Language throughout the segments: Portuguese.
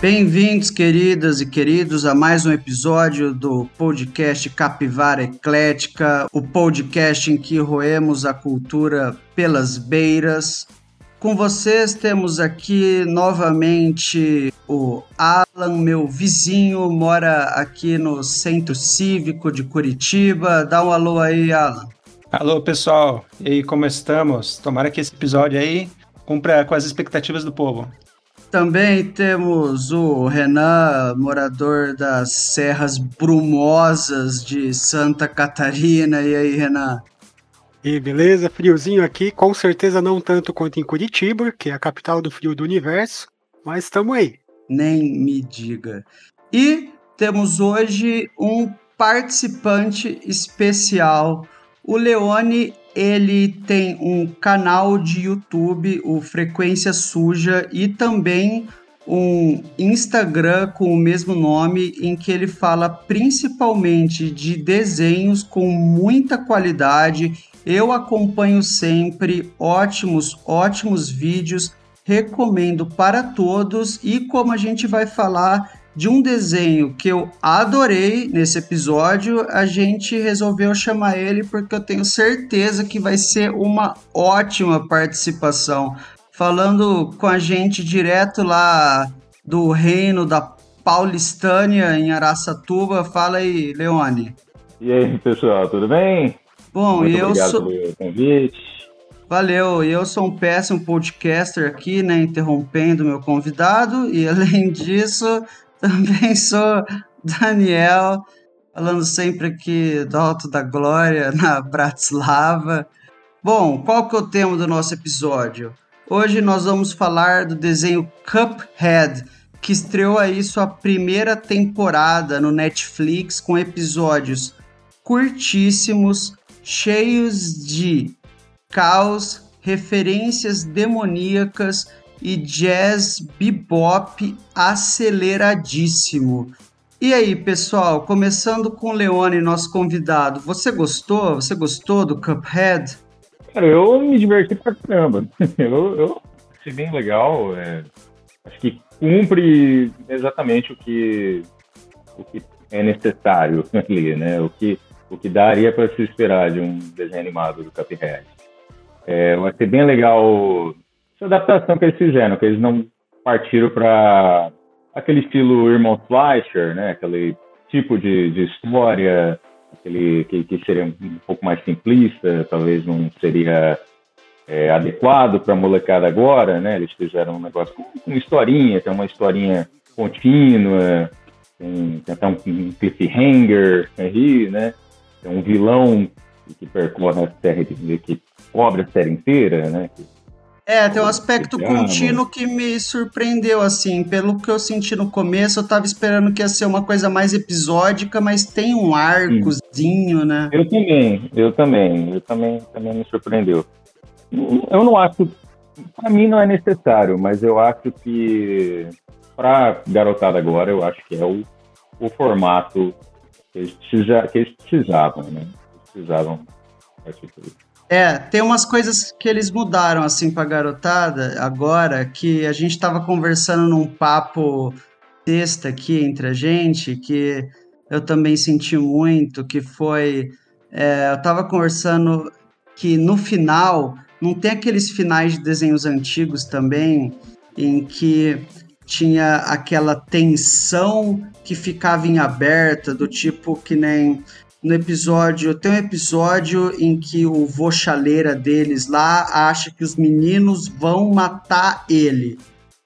Bem-vindos, queridas e queridos, a mais um episódio do podcast Capivara Eclética, o podcast em que roemos a cultura pelas beiras. Com vocês temos aqui novamente o Alan, meu vizinho, mora aqui no Centro Cívico de Curitiba. Dá um alô aí, Alan. Alô, pessoal. E aí, como estamos? Tomara que esse episódio aí cumpra com as expectativas do povo. Também temos o Renan, morador das Serras Brumosas de Santa Catarina. E aí, Renan? E beleza, friozinho aqui, com certeza não tanto quanto em Curitiba, que é a capital do frio do universo, mas estamos aí. Nem me diga. E temos hoje um participante especial. O Leone, ele tem um canal de YouTube, o Frequência Suja, e também um Instagram com o mesmo nome, em que ele fala principalmente de desenhos com muita qualidade. Eu acompanho sempre ótimos, ótimos vídeos, recomendo para todos. E como a gente vai falar de um desenho que eu adorei nesse episódio, a gente resolveu chamar ele porque eu tenho certeza que vai ser uma ótima participação. Falando com a gente direto lá do reino da Paulistânia em Araçatuba. Fala aí, Leone. E aí, pessoal, tudo bem? Bom, Muito eu obrigado sou. pelo convite. Valeu, eu sou um péssimo podcaster aqui, né? Interrompendo meu convidado, e além disso, também sou Daniel, falando sempre aqui do Alto da Glória, na Bratislava. Bom, qual que é o tema do nosso episódio? Hoje nós vamos falar do desenho Cuphead, que estreou aí sua primeira temporada no Netflix com episódios curtíssimos, cheios de caos, referências demoníacas e jazz bebop aceleradíssimo. E aí, pessoal, começando com Leone, nosso convidado, você gostou? Você gostou do Cuphead? Cara, eu me diverti pra caramba. Eu, eu achei bem legal. é, acho que cumpre exatamente o que, o que é necessário ali, né? O que, o que daria para se esperar de um desenho animado do Cuphead. É, eu achei bem legal essa adaptação que eles fizeram, que eles não partiram para aquele estilo Irmão Fleischer, né? Aquele tipo de, de história, aquele que, que seria um pouco mais simplista, talvez não seria é, adequado para a molecada agora, né? Eles fizeram um negócio com, com historinha, tem uma historinha contínua, tem, tem até um, um cliffhanger aí, né? Tem um vilão que percorre a série, que cobre a série inteira, né? Que, É, tem um aspecto contínuo que me surpreendeu, assim. Pelo que eu senti no começo, eu tava esperando que ia ser uma coisa mais episódica, mas tem um arcozinho, né? Eu também, eu também, eu também, também me surpreendeu. Eu não acho, para mim não é necessário, mas eu acho que para garotada agora, eu acho que é o, o formato que eles, que eles precisavam, né? Eles precisavam por isso. É, tem umas coisas que eles mudaram, assim, pra garotada agora, que a gente tava conversando num papo texto aqui entre a gente, que eu também senti muito, que foi... é, eu tava conversando que no final, não tem aqueles finais de desenhos antigos também, em que tinha aquela tensão que ficava em aberta, do tipo que nem no episódio. Tem um episódio em que o vô chaleira deles lá acha que os meninos vão matar ele.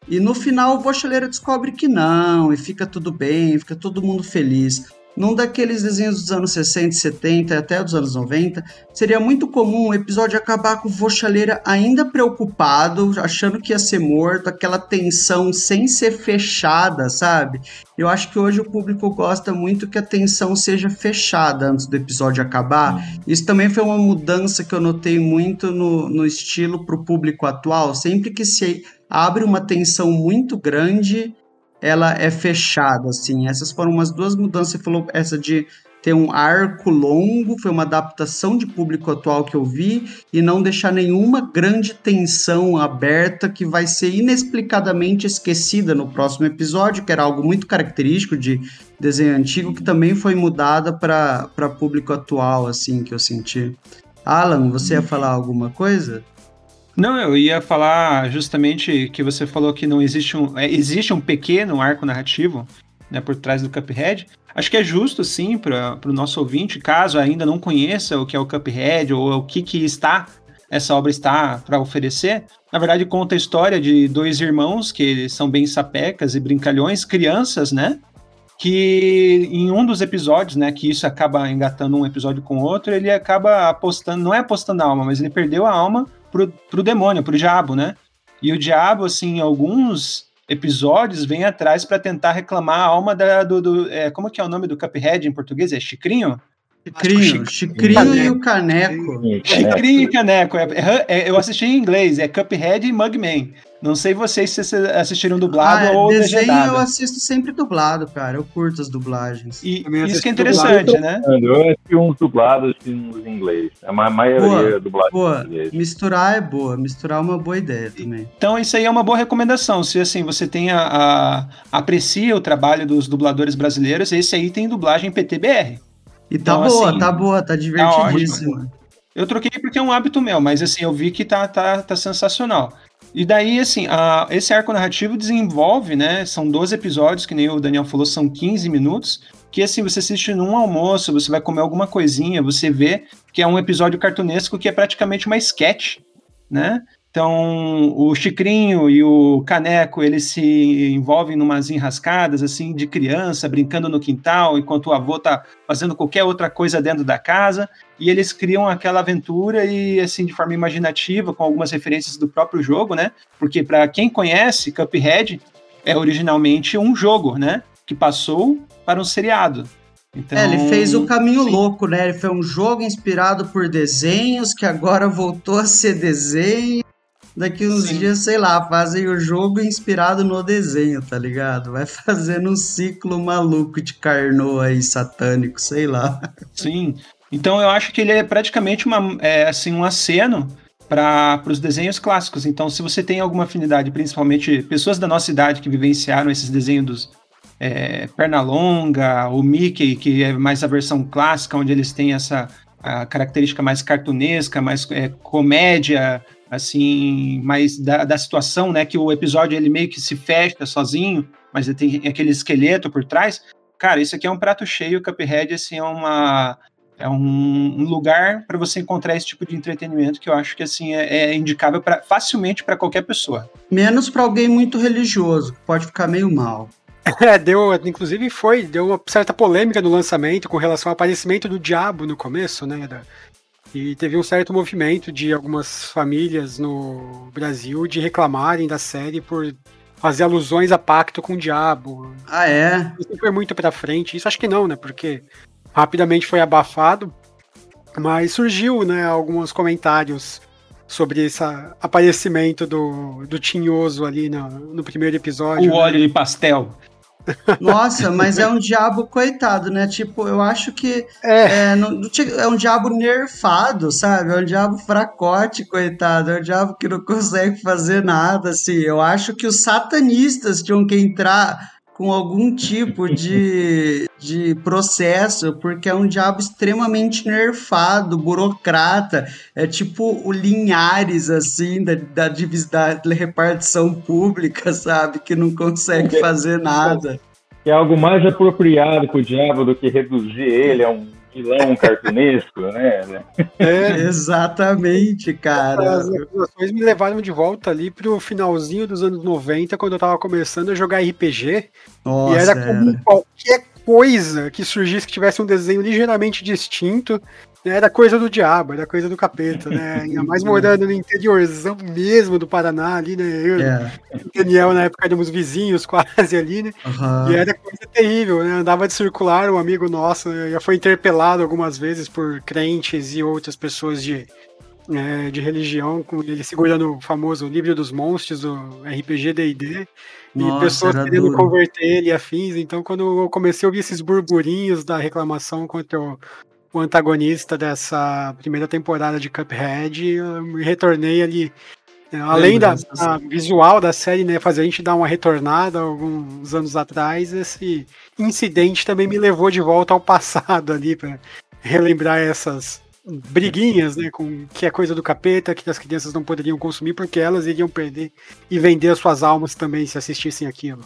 E no final o vô chaleira descobre que não, e fica tudo bem, fica todo mundo feliz. Num daqueles desenhos dos anos 60 e 70 até dos anos 90, seria muito comum o episódio acabar com o vô chaleira ainda preocupado, achando que ia ser morto, aquela tensão sem ser fechada, sabe? Eu acho que hoje o público gosta muito que a tensão seja fechada antes do episódio acabar. Isso também foi uma mudança que eu notei muito no, no estilo pro público atual. Sempre que se abre uma tensão muito grande, ela é fechada, assim. Essas foram umas duas mudanças. Você falou essa de ter um arco longo, foi uma adaptação de público atual que eu vi, e não deixar nenhuma grande tensão aberta que vai ser inexplicadamente esquecida no próximo episódio, que era algo muito característico de desenho antigo, que também foi mudada para público atual, assim, que eu senti. Alan, você ia falar alguma coisa? Não, eu ia falar justamente que você falou que não existe um. É, existe um pequeno arco narrativo né, por trás do Cuphead. Acho que é justo, sim, para o nosso ouvinte, caso ainda não conheça o que é o Cuphead ou o que, que está essa obra está para oferecer. Na verdade, conta a história de dois irmãos que são bem sapecas e brincalhões, crianças, né? Que em um dos episódios, né, que isso acaba engatando um episódio com o outro, ele acaba apostando, não é apostando a alma, mas ele perdeu a alma pro, pro demônio, pro diabo, né? E o diabo, assim, em alguns episódios, vem atrás para tentar reclamar a alma da, do. do é, como que é o nome do Cuphead em português? É Chicrinho? Chicrinho, Chicrinho e o Caneco. Chicrinho e Caneco. É, é, é, eu assisti em inglês, é Cuphead e Mugman. Não sei vocês se assistiram dublado ah, ou desenho legendado. eu assisto sempre dublado, cara. Eu curto as dublagens. E isso que é interessante, né? Eu assisti uns dublados e uns em inglês. A maioria boa, dublado boa. Misturar é boa. Misturar é uma boa ideia também. Então isso aí é uma boa recomendação. Se assim, você tem a, a aprecia o trabalho dos dubladores brasileiros, esse aí tem dublagem PTBR. E tá então, boa, assim, tá boa, tá divertidíssima. Tá eu troquei porque é um hábito meu, mas assim, eu vi que tá, tá, tá sensacional. E daí, assim, a, esse arco narrativo desenvolve, né? São 12 episódios, que nem o Daniel falou, são 15 minutos. Que assim, você assiste num almoço, você vai comer alguma coisinha, você vê que é um episódio cartunesco que é praticamente uma sketch, né? Então, o Chicrinho e o Caneco, eles se envolvem numas enrascadas, assim, de criança, brincando no quintal, enquanto o avô tá fazendo qualquer outra coisa dentro da casa, e eles criam aquela aventura e, assim, de forma imaginativa, com algumas referências do próprio jogo, né? Porque, para quem conhece, Cuphead é originalmente um jogo, né? Que passou para um seriado. Então, é, ele fez o caminho sim. louco, né? Ele foi um jogo inspirado por desenhos que agora voltou a ser desenho daqui uns Sim. dias, sei lá, fazem o jogo inspirado no desenho, tá ligado? Vai fazendo um ciclo maluco de Carnot aí, satânico, sei lá. Sim. Então eu acho que ele é praticamente uma, é, assim, um aceno para os desenhos clássicos. Então, se você tem alguma afinidade, principalmente pessoas da nossa idade que vivenciaram esses desenhos dos é, Pernalonga, o Mickey, que é mais a versão clássica, onde eles têm essa característica mais cartunesca, mais é, comédia, assim, mais da, da situação, né? Que o episódio ele meio que se fecha sozinho, mas ele tem aquele esqueleto por trás. Cara, isso aqui é um prato cheio. O Cuphead, assim, é uma é um, um lugar para você encontrar esse tipo de entretenimento que eu acho que assim é, é indicável para facilmente para qualquer pessoa. Menos para alguém muito religioso, que pode ficar meio mal. É, deu, inclusive foi, deu uma certa polêmica no lançamento com relação ao aparecimento do diabo no começo, né? Da, e teve um certo movimento de algumas famílias no Brasil de reclamarem da série por fazer alusões a pacto com o diabo. Ah, é? Isso foi muito pra frente. Isso acho que não, né? Porque rapidamente foi abafado. Mas surgiu, né, alguns comentários sobre esse aparecimento do, do Tinhoso ali no, no primeiro episódio. O óleo né? de pastel. Nossa, mas é um diabo coitado, né? Tipo, eu acho que é, é, não, é um diabo nerfado, sabe? É um diabo fracote, coitado. É um diabo que não consegue fazer nada, assim. Eu acho que os satanistas tinham que entrar com algum tipo de, de processo, porque é um diabo extremamente nerfado, burocrata, é tipo o Linhares, assim, da, da, da repartição pública, sabe? Que não consegue fazer nada. É algo mais apropriado para o diabo do que reduzir ele a um vilão cartunesco, né? É, exatamente, cara. As acusações me levaram de volta ali pro finalzinho dos anos 90, quando eu tava começando a jogar RPG. Nossa, e era como qualquer coisa que surgisse que tivesse um desenho ligeiramente distinto, era coisa do diabo, era coisa do capeta, né? Ainda mais morando no interiorzão mesmo do Paraná, ali, né? Eu, é. Daniel, na época, éramos vizinhos quase ali, né? Uhum. E era coisa terrível, né? Andava de circular, um amigo nosso né? já foi interpelado algumas vezes por crentes e outras pessoas de é, de religião, com ele segurando o famoso livro dos monstros, o RPG D&D, e pessoas querendo duro. converter ele e afins. Então, quando eu comecei a ouvir esses burburinhos da reclamação contra o, o antagonista dessa primeira temporada de Cuphead, eu me retornei ali. Além da, da visual da série, né, fazer a gente dar uma retornada alguns anos atrás, esse incidente também me levou de volta ao passado ali para relembrar essas briguinhas, né, com que é coisa do capeta, que as crianças não poderiam consumir porque elas iriam perder e vender as suas almas também se assistissem aquilo.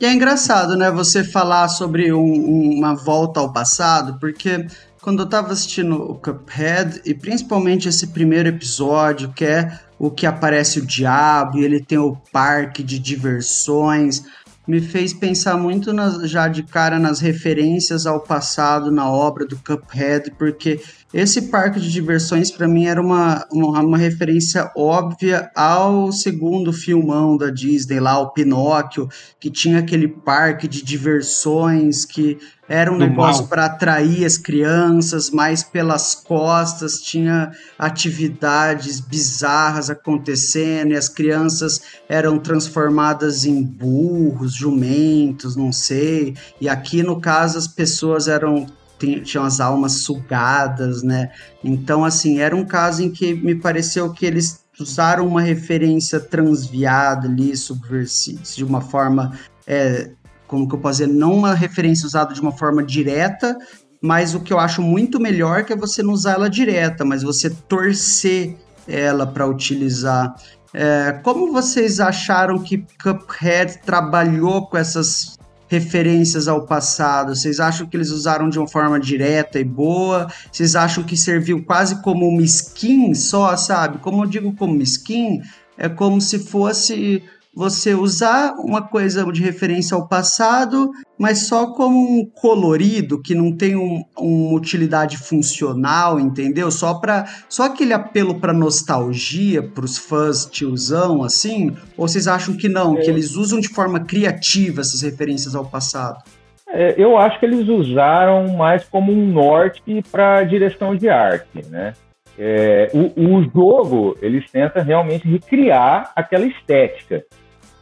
E é engraçado, né, você falar sobre um, uma volta ao passado, porque quando eu tava assistindo o Cuphead, e principalmente esse primeiro episódio, que é o que aparece o diabo, e ele tem o parque de diversões, me fez pensar muito já de cara nas referências ao passado na obra do Cuphead, porque esse parque de diversões para mim era uma, uma, uma, referência óbvia ao segundo filmão da Disney lá, o Pinóquio, que tinha aquele parque de diversões que era um negócio para atrair as crianças, mas pelas costas tinha atividades bizarras acontecendo e as crianças eram transformadas em burros, jumentos, não sei. E aqui no caso as pessoas eram tinham as almas sugadas, né? Então assim, era um caso em que me pareceu que eles usaram uma referência transviada ali, subversiva, de uma forma é, como que eu posso dizer, não uma referência usada de uma forma direta, mas o que eu acho muito melhor que é você não usar ela direta, mas você torcer ela para utilizar. É, como vocês acharam que Cuphead trabalhou com essas referências ao passado? Vocês acham que eles usaram de uma forma direta e boa? Vocês acham que serviu quase como uma skin só, sabe? Como eu digo como skin, é como se fosse você usar uma coisa de referência ao passado, mas só como um colorido que não tem um, uma utilidade funcional, entendeu? Só para só aquele apelo para nostalgia para os fãs tiozão assim? Ou vocês acham que não, é. que eles usam de forma criativa essas referências ao passado? É, eu acho que eles usaram mais como um norte para direção de arte, né? É, o, o, jogo eles tentam realmente recriar aquela estética.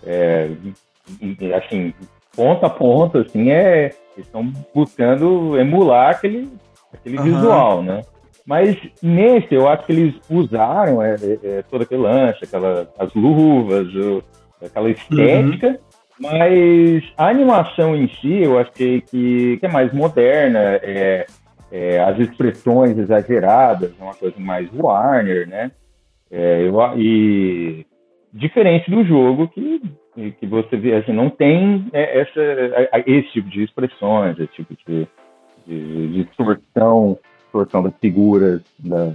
É, assim, ponta a ponta, assim, é, estão buscando emular aquele, aquele uhum. visual, né? Mas nesse, eu acho que eles usaram é, é, é todo aquele lanche, aquela, as luvas, o, aquela estética, uhum. mas a animação em si, eu achei que, que é mais moderna, é, é, as expressões exageradas, é uma coisa mais Warner, né? É, eu, e Diferente do jogo que, que você vê, assim, não tem é, essa, esse tipo de expressões, esse tipo de, de, de distorção, distorção das figuras da, da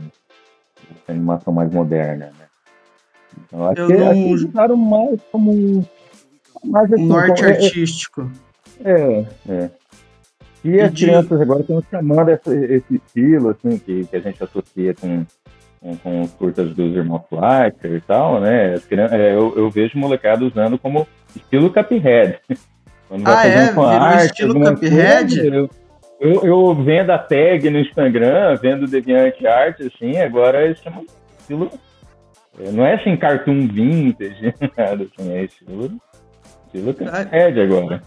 animação mais moderna, né? Então, acho Eu que, não... que usaram mais como mais assim, norte é, artístico. É, é. E, e as de... crianças agora estão chamando esse, esse estilo, assim, que, que a gente associa com com, com os curtas dos irmãos Fleischer e tal, né? É, eu, eu vejo molecada usando como estilo Cuphead. Quando ah, vai é? Um arte, estilo Cuphead? Eu, eu, eu, vendo a tag no Instagram, vendo Deviante Art, assim, agora eles chamam estilo... É, não é assim, cartoon vintage, nada assim, é estilo, estilo Cuphead agora.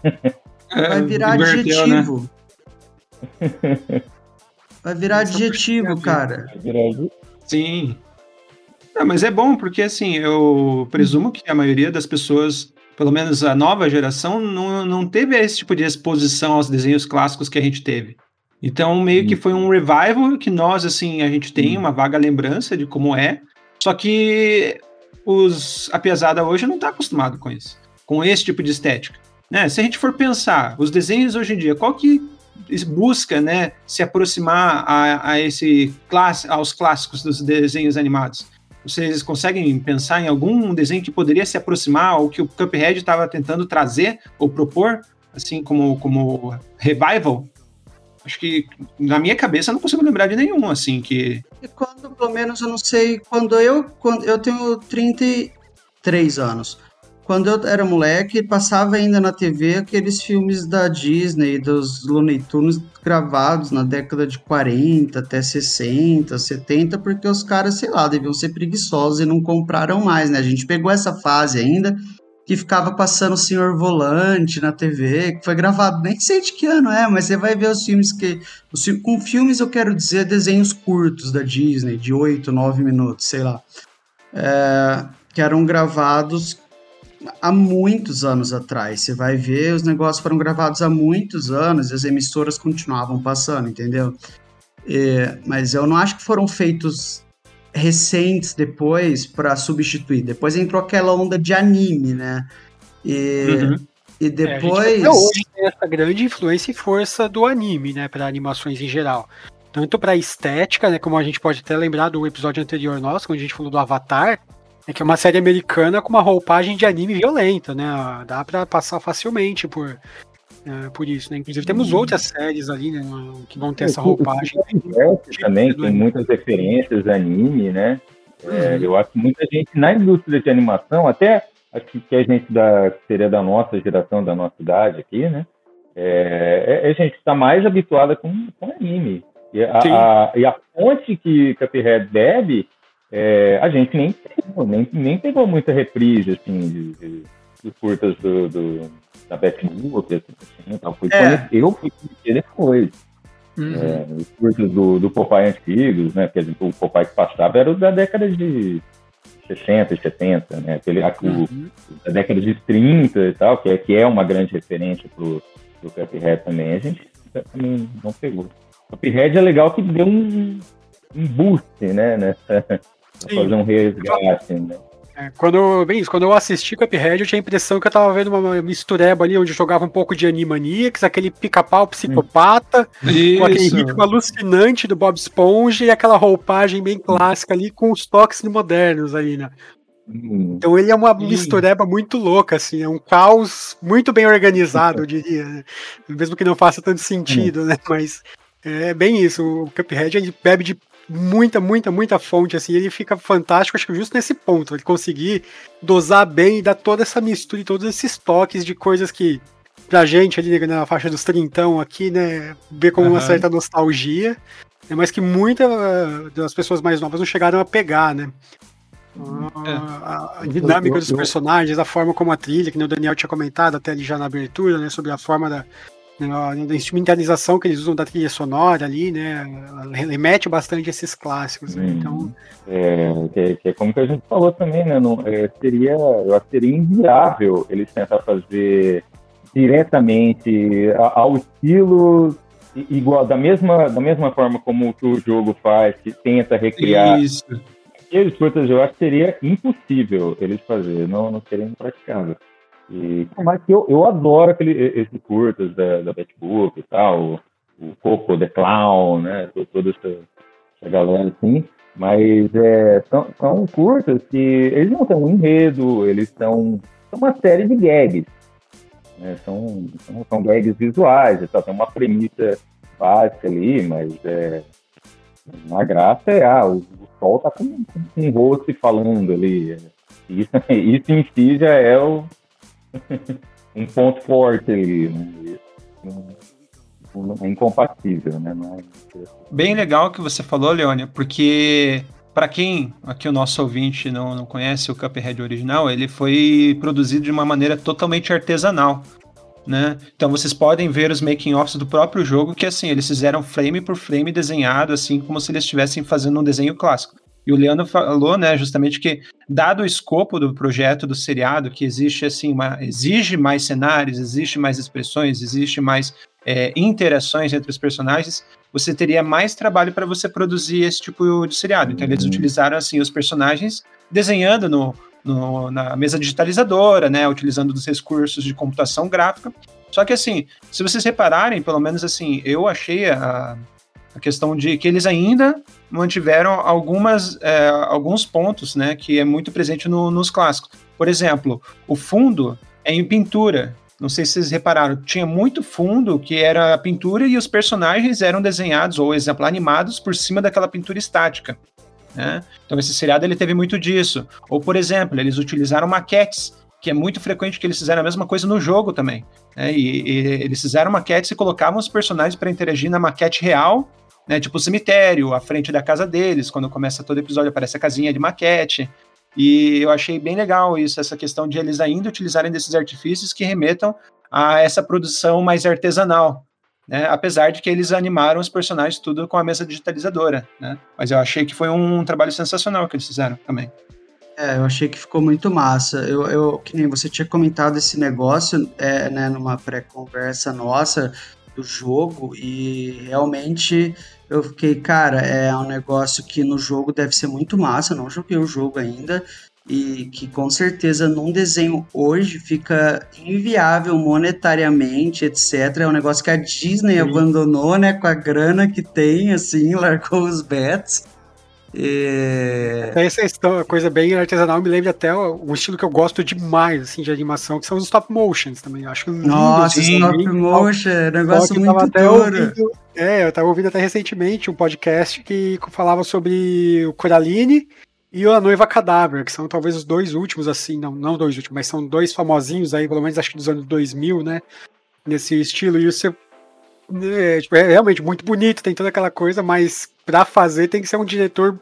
Vai virar né? adjetivo. Né? Vai virar adjetivo, cara. Vai virar adjetivo. Sim. Não, mas é bom, porque assim, eu presumo que a maioria das pessoas, pelo menos a nova geração, não, não teve esse tipo de exposição aos desenhos clássicos que a gente teve. Então, meio que foi um revival que nós, assim, a gente tem uma vaga lembrança de como é, só que os, a pesada hoje não está acostumado com isso, com esse tipo de estética. Né? Se a gente for pensar, os desenhos hoje em dia, qual que busca né, se aproximar a, a esse aos clássicos dos desenhos animados. Vocês conseguem pensar em algum desenho que poderia se aproximar ao que o Cuphead estava tentando trazer ou propor, assim como, como revival? Acho que na minha cabeça eu não consigo lembrar de nenhum, assim, que. E quando, pelo menos, eu não sei, quando eu. Quando eu tenho 33 anos. Quando eu era moleque, passava ainda na TV aqueles filmes da Disney, dos Looney Tunes gravados na década de 40 até 60, 70, porque os caras, sei lá, deviam ser preguiçosos e não compraram mais, né? A gente pegou essa fase ainda que ficava passando o Senhor Volante na TV, que foi gravado, nem sei de que ano é, mas você vai ver os filmes que. Os, com filmes eu quero dizer desenhos curtos da Disney, de 8, 9 minutos, sei lá. É, que eram gravados há muitos anos atrás. Você vai ver, os negócios foram gravados há muitos anos e as emissoras continuavam passando, entendeu? É, mas eu não acho que foram feitos recentes depois para substituir. Depois entrou aquela onda de anime, né? E, uhum. e depois. É, hoje tem essa grande influência e força do anime, né? Para animações em geral. Tanto para estética, né? Como a gente pode até lembrar do episódio anterior nosso, quando a gente falou do Avatar, é que é uma série americana com uma roupagem de anime violenta, né? Dá para passar facilmente por é, por isso, né? Inclusive temos hum. outras séries ali, né? Que vão ter é, essa roupagem. O também tem muitas referências anime, né? É, uhum. eu acho que muita gente na indústria de animação, até acho que a gente da seria da nossa geração, da nossa idade aqui, né? É, é a gente está mais habituada com, com anime. E a, a, e a fonte que Cuphead bebe, é, a gente nem pegou, nem, nem pegou muita reprise, assim, de, de, de curtas do, do da Batman, assim, tal. Fui é. eu fui conhecer depois. Uhum. É, os cursos do, do Popeye antigos, né? Quer dizer, o Popeye que passava era o da década de 60 e 70, né? Aquele, uhum. da década de 30 e tal, que é, que é uma grande referência pro, pro Cuphead também. A gente também não pegou. O Cuphead é legal que deu um, um boost, né? Nessa, fazer um resgate, né? É, quando, bem isso, quando eu assisti Cuphead, eu tinha a impressão que eu tava vendo uma mistureba ali onde jogava um pouco de Animaniacs, aquele pica-pau psicopata, isso. com aquele ritmo alucinante do Bob Esponja e aquela roupagem bem clássica ali com os toques modernos aí, né? Hum. Então ele é uma mistureba muito louca, assim, é um caos muito bem organizado, eu diria. Né? Mesmo que não faça tanto sentido, hum. né? Mas é bem isso. O Cuphead ele bebe de muita, muita, muita fonte, assim, ele fica fantástico, acho que justo nesse ponto, ele conseguir dosar bem e dar toda essa mistura e todos esses toques de coisas que, pra gente ali né, na faixa dos trintão aqui, né, ver com uhum. uma certa nostalgia, né, mas que muitas uh, das pessoas mais novas não chegaram a pegar, né. É. A, a, dinâmica dos personagens, a forma como a trilha, que o Daniel tinha comentado até ali já na abertura, né, sobre a forma da, né, a instrumentalização que eles usam da trilha sonora ali, né? Remete bastante a esses clássicos. Né? Então. É, que, que, é como que a gente falou também, né? Não, é, seria, eu acho que seria inviável eles tentar fazer diretamente ao estilo igual da mesma da mesma forma como o jogo faz, que tenta recriar. Isso. Curtas eu acho que seria impossível eles fazer, não, não seria impraticável. E eu, eu adoro aquele, esses curtas da, da Betbook e tal, o, o Coco The Clown, né? Toda essa, essa galera assim. Mas é, são, são curtas que eles não têm um enredo, eles são, são uma série de gags. Né? São, são, são gags visuais tal, tem uma premissa básica ali, mas é, a graça é, ah, o, o sol tá com, com um rosto falando ali. Isso, isso em si já é o, um ponto forte ali, né? É incompatível, né? É Bem legal que você falou, Leônia, porque para quem aqui o nosso ouvinte não, não conhece o Cuphead original, ele foi produzido de uma maneira totalmente artesanal. Né? Então vocês podem ver os making offs do próprio jogo, que assim, eles fizeram frame por frame desenhado, assim como se eles estivessem fazendo um desenho clássico. E o Leandro falou, né, justamente que, dado o escopo do projeto, do seriado, que existe, assim, uma, exige mais cenários, existe mais expressões, existe mais é, interações entre os personagens, você teria mais trabalho para você produzir esse tipo de seriado. Então, eles uhum. utilizaram, assim, os personagens desenhando no, no, na mesa digitalizadora, né, utilizando dos recursos de computação gráfica. Só que, assim, se vocês repararem, pelo menos, assim, eu achei a a questão de que eles ainda mantiveram algumas, é, alguns pontos, né, que é muito presente no, nos clássicos. Por exemplo, o fundo é em pintura. Não sei se vocês repararam, tinha muito fundo que era a pintura e os personagens eram desenhados, ou exemplo, animados por cima daquela pintura estática. Né? Então esse seriado ele teve muito disso. Ou, por exemplo, eles utilizaram maquetes que é muito frequente que eles fizeram a mesma coisa no jogo também. Né? E, e, eles fizeram maquetes e colocavam os personagens para interagir na maquete real, né? Tipo o cemitério, à frente da casa deles. Quando começa todo episódio, aparece a casinha de maquete. E eu achei bem legal isso, essa questão de eles ainda utilizarem desses artifícios que remetam a essa produção mais artesanal. Né? Apesar de que eles animaram os personagens tudo com a mesa digitalizadora. Né? Mas eu achei que foi um trabalho sensacional que eles fizeram também. É, eu achei que ficou muito massa. Eu, eu que nem você tinha comentado esse negócio, é, né, numa pré-conversa nossa do jogo, e realmente eu fiquei, cara, é um negócio que no jogo deve ser muito massa. Eu não joguei o jogo ainda, e que com certeza num desenho hoje fica inviável monetariamente, etc. É um negócio que a Disney Sim. abandonou, né, com a grana que tem, assim, largou os bets. E... Essa é coisa bem artesanal me lembra até um estilo que eu gosto demais assim, de animação, que são os stop motions também. Eu acho lindo, Nossa, assim, stop motion, é negócio muito duro. É, eu tava ouvindo até recentemente um podcast que falava sobre o Coraline e a Noiva Cadáver, que são talvez os dois últimos, assim, não, não dois últimos, mas são dois famosinhos aí, pelo menos acho que dos anos 2000, né? Nesse estilo. E você. É, tipo, é realmente muito bonito, tem toda aquela coisa, mas pra fazer tem que ser um diretor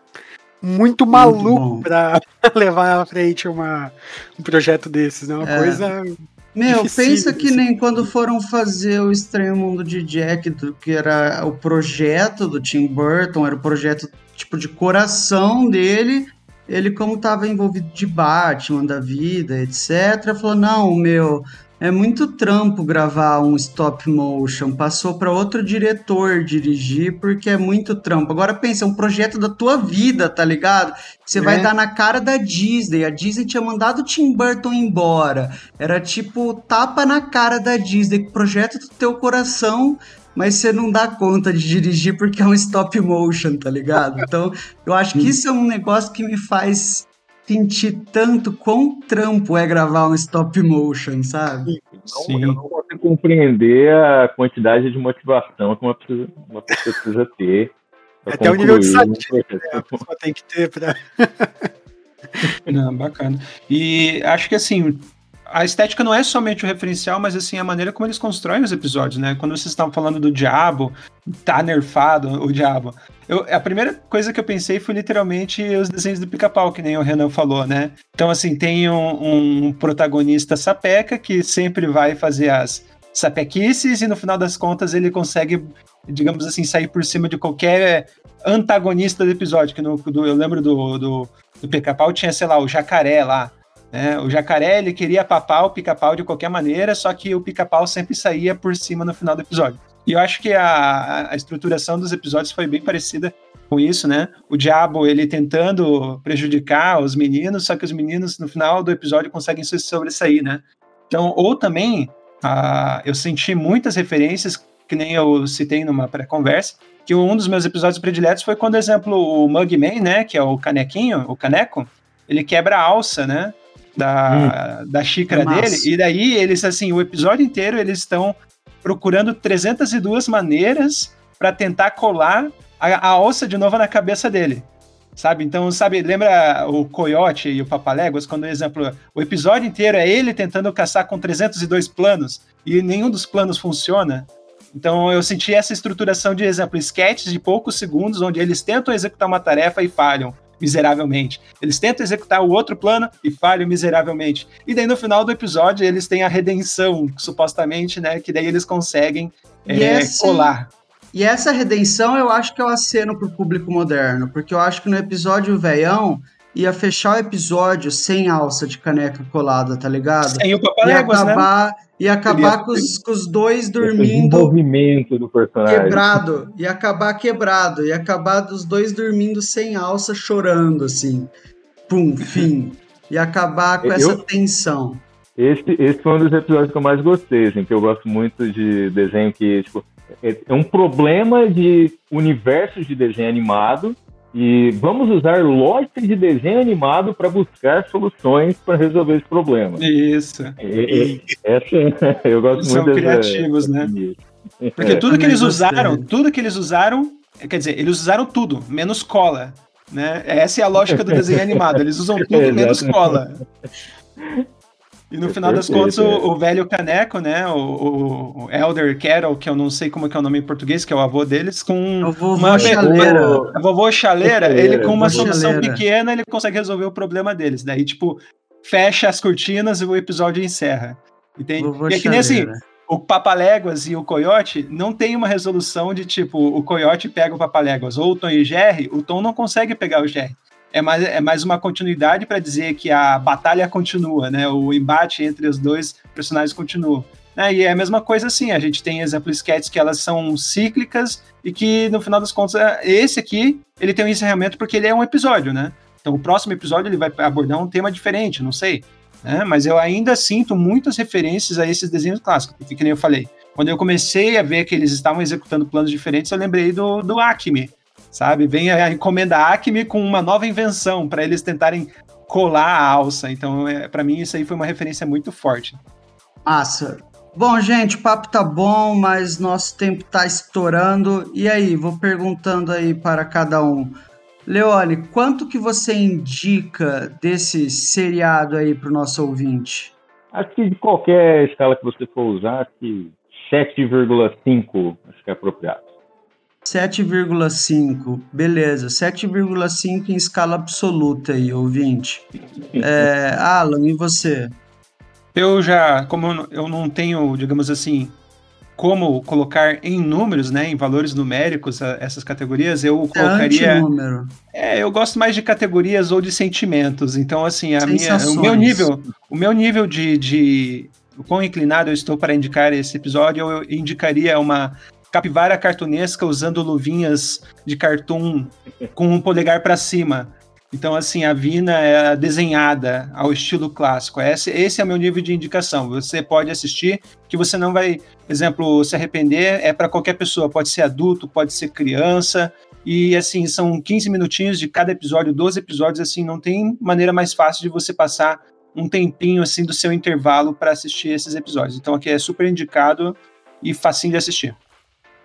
muito maluco para levar à frente uma, um projeto desses, né? Uma é. coisa. Meu, pensa que nem quando foram fazer o Estranho Mundo de Jack, que era o projeto do Tim Burton, era o projeto tipo de coração dele. Ele, como estava envolvido de Batman da vida, etc., falou: não, meu, é muito trampo gravar um stop motion. Passou para outro diretor dirigir porque é muito trampo. Agora pensa, é um projeto da tua vida, tá ligado? Você é. vai dar na cara da Disney. A Disney tinha mandado o Tim Burton embora. Era tipo tapa na cara da Disney, projeto do teu coração mas você não dá conta de dirigir porque é um stop motion, tá ligado? Então, eu acho que isso é um negócio que me faz sentir tanto quão trampo é gravar um stop motion, sabe? Sim. Eu não consigo compreender a quantidade de motivação que uma pessoa, uma pessoa precisa ter. Até o nível de satisfação né? a pessoa tem que ter pra... Não, bacana. E acho que assim, a estética não é somente o referencial, mas assim, a maneira como eles constroem os episódios, né? Quando vocês estavam falando do diabo, tá nerfado o diabo. Eu, a primeira coisa que eu pensei foi literalmente os desenhos do pica-pau, que nem o Renan falou, né? Então, assim, tem um, um protagonista sapeca que sempre vai fazer as sapequices e no final das contas ele consegue, digamos assim, sair por cima de qualquer antagonista do episódio. Que no, do, eu lembro do, do, do pica-pau tinha, sei lá, o jacaré lá né? O jacaré ele queria papar o pica-pau de qualquer maneira, só que o pica-pau sempre saía por cima no final do episódio. E eu acho que a, a estruturação dos episódios foi bem parecida com isso, né? O diabo ele tentando prejudicar os meninos, só que os meninos no final do episódio conseguem se sobressair, né? Então, ou também uh, eu senti muitas referências, que nem eu citei numa pré-conversa, que um dos meus episódios prediletos foi quando, exemplo, o Mugman, né, que é o canequinho, o caneco, ele quebra a alça, né? Da, hum. da xícara é dele. E daí eles, assim, o episódio inteiro eles estão procurando 302 maneiras para tentar colar a, a ossa de novo na cabeça dele. Sabe? Então, sabe, lembra o Coyote e o Papaléguas, quando, por exemplo, o episódio inteiro é ele tentando caçar com 302 planos e nenhum dos planos funciona? Então, eu senti essa estruturação de, exemplo, sketches de poucos segundos, onde eles tentam executar uma tarefa e falham miseravelmente. Eles tentam executar o outro plano e falham miseravelmente. E daí no final do episódio eles têm a redenção, supostamente, né? Que daí eles conseguem é, esse, colar. E essa redenção eu acho que é o aceno pro público moderno, porque eu acho que no episódio veião ia fechar o episódio sem alça de caneca colada, tá ligado? Sem o papaléguas, ia né? acabar, né? Ia acabar com os, com os, dois dormindo. O movimento do personagem. Quebrado. Ia acabar quebrado. Ia acabar dos dois dormindo sem alça, chorando, assim. Pum, fim. Ia acabar com eu, essa tensão. Esse, esse foi um dos episódios que eu mais gostei, assim, que eu gosto muito de desenho que, tipo, é, é um problema de universo de desenho animado e vamos usar lógica de desenho animado para buscar soluções para resolver esse problema. Isso. E, essa, eu gosto São muito criativos, né? Porque tudo que eles usaram, tudo que eles usaram, quer dizer, eles usaram tudo, menos cola. Né? Essa é a lógica do desenho animado. Eles usam tudo menos cola. E no é final das contas, o, o, velho caneco, né? O, o, Elder Carol, que eu não sei como é, é o nome em português, que é o avô deles, com o vovô uma chaleira. O, vovô chaleira, ele com uma solução chaleira. pequena, ele consegue resolver o problema deles. Daí, tipo, fecha as cortinas e o episódio encerra. Entende? Vovô e é que nem assim, o Papaléguas e o Coyote não tem uma resolução de tipo, o Coyote pega o Papaléguas, ou o Tom e o Jerry, o Tom não consegue pegar o Jerry é mais, é mais uma continuidade para dizer que a batalha continua, né? O embate entre os dois personagens continua. Né? E é a mesma coisa assim, a gente tem as sketches que elas são cíclicas e que, no final das contas, é, esse aqui, ele tem um encerramento porque ele é um episódio, né? Então o próximo episódio ele vai abordar um tema diferente, não sei. Né? Mas eu ainda sinto muitas referências a esses desenhos clássicos, que nem eu falei, quando eu comecei a ver que eles estavam executando planos diferentes, eu lembrei do, do Acme, sabe? Vem a encomenda Acme com uma nova invenção para eles tentarem colar a alça. Então, é, para mim, isso aí foi uma referência muito forte. Massa. Bom, gente, o papo tá bom, mas nosso tempo tá estourando. E aí, vou perguntando aí para cada um. Leone, quanto que você indica desse seriado aí para o nosso ouvinte? Acho que de qualquer escala que você for usar, acho que 7,5 acho que é apropriado. 7,5, beleza. 7,5 em escala absoluta aí, ouvinte. É, Alan, e você? Eu já, como eu não tenho, digamos assim, como colocar em números, né, em valores numéricos essas categorias, eu é colocaria. Número. É, eu gosto mais de categorias ou de sentimentos. Então, assim, a minha, o meu nível, o meu nível de, de o quão inclinado eu estou para indicar esse episódio, eu indicaria uma capivara cartunesca usando luvinhas de cartoon com um polegar para cima. Então, assim, a Vina é desenhada ao estilo clássico. Esse, esse é o meu nível de indicação. Você pode assistir, que você não vai, exemplo, se arrepender. É para qualquer pessoa, pode ser adulto, pode ser criança. E, assim, são 15 minutinhos de cada episódio, 12 episódios, assim, não tem maneira mais fácil de você passar um tempinho, assim, do seu intervalo para assistir esses episódios. Então, aqui é super indicado e facinho de assistir.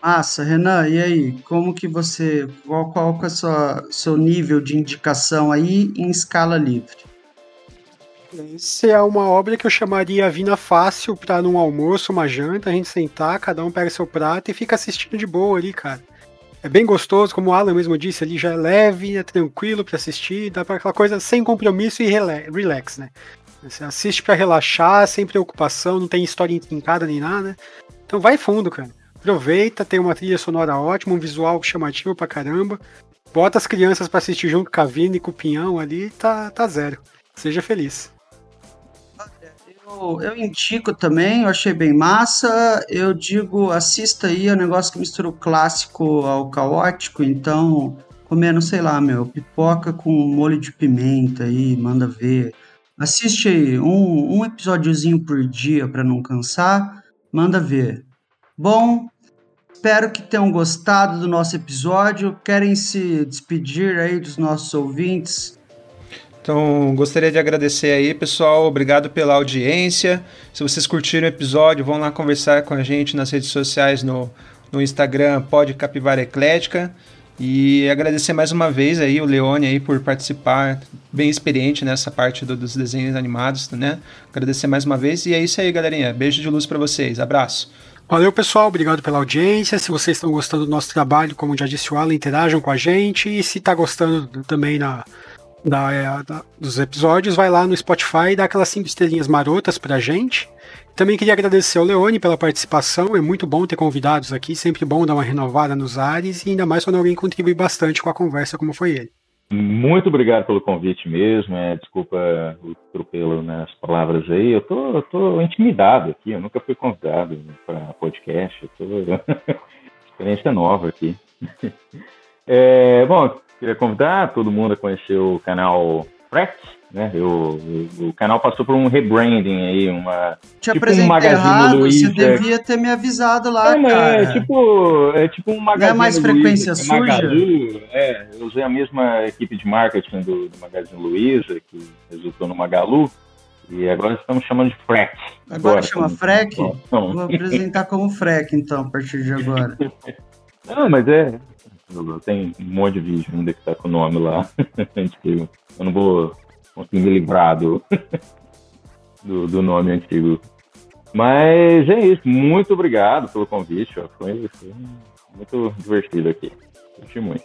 Massa, Renan, e aí? Como que você. Qual, qual que é o seu nível de indicação aí em escala livre? Essa é uma obra que eu chamaria Vina Fácil para num almoço, uma janta, a gente sentar, cada um pega seu prato e fica assistindo de boa ali, cara. É bem gostoso, como o Alan mesmo disse, ali já é leve, é tranquilo para assistir, dá para aquela coisa sem compromisso e relax, né? Você assiste para relaxar, sem preocupação, não tem história intrincada nem nada. Então vai fundo, cara. Aproveita, tem uma trilha sonora ótima, um visual chamativo pra caramba. Bota as crianças para assistir junto com a Vina e com o Pinhão ali, tá, tá zero. Seja feliz. Eu, eu indico também, eu achei bem massa. Eu digo, assista aí, é um negócio que mistura o clássico ao caótico, então, comendo, sei lá, meu, pipoca com molho de pimenta aí, manda ver. Assiste aí, um, um episódiozinho por dia para não cansar, manda ver. Bom, espero que tenham gostado do nosso episódio. Querem se despedir aí dos nossos ouvintes? Então, gostaria de agradecer aí, pessoal. Obrigado pela audiência. Se vocês curtiram o episódio, vão lá conversar com a gente nas redes sociais, no, no Instagram, Pode Capivara Eclética. E agradecer mais uma vez aí o Leone aí por participar, bem experiente nessa parte do, dos desenhos animados, né? Agradecer mais uma vez. E é isso aí, galerinha. Beijo de luz para vocês. Abraço. Valeu, pessoal. Obrigado pela audiência. Se vocês estão gostando do nosso trabalho, como já disse o Alan, interajam com a gente. E se está gostando também na, é, dos episódios, vai lá no Spotify e dá aquelas cinco estrelinhas marotas pra gente. Também queria agradecer ao Leone pela participação. É muito bom ter convidados aqui, sempre bom dar uma renovada nos ares, e ainda mais quando alguém contribui bastante com a conversa, como foi ele. Muito obrigado pelo convite mesmo. É, desculpa o atropelo nas palavras aí. Eu tô, eu tô intimidado aqui. Eu nunca fui convidado para podcast. Eu tô... Experiência nova aqui. É, bom, queria convidar todo mundo a conhecer o canal Frex, né? Eu, o canal passou por um rebranding aí, uma. Te tipo um Magazine errado, Luiza. Você devia ter me avisado lá, é, cara. É tipo, é tipo um Magazine Não é mais frequência Luiza, suja? Magalu, é, eu usei a mesma equipe de marketing do, do Magazine Luiza, que resultou no Magalu. E agora estamos chamando de Freck. Agora, agora chama Freck? Vou apresentar como Freck, então, a partir de agora. Não, mas é. Tem um monte de vídeo ainda que tá com o nome lá. eu não vou conseguir me livrar do, do, do nome antigo. Mas é isso, muito obrigado pelo convite. Foi, foi muito divertido aqui. Curti muito.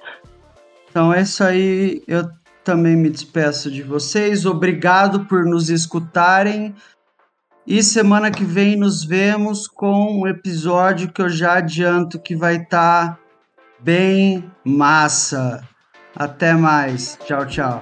Então é isso aí, eu também me despeço de vocês. Obrigado por nos escutarem. E semana que vem nos vemos com um episódio que eu já adianto que vai estar tá bem massa. Até mais. Tchau, tchau.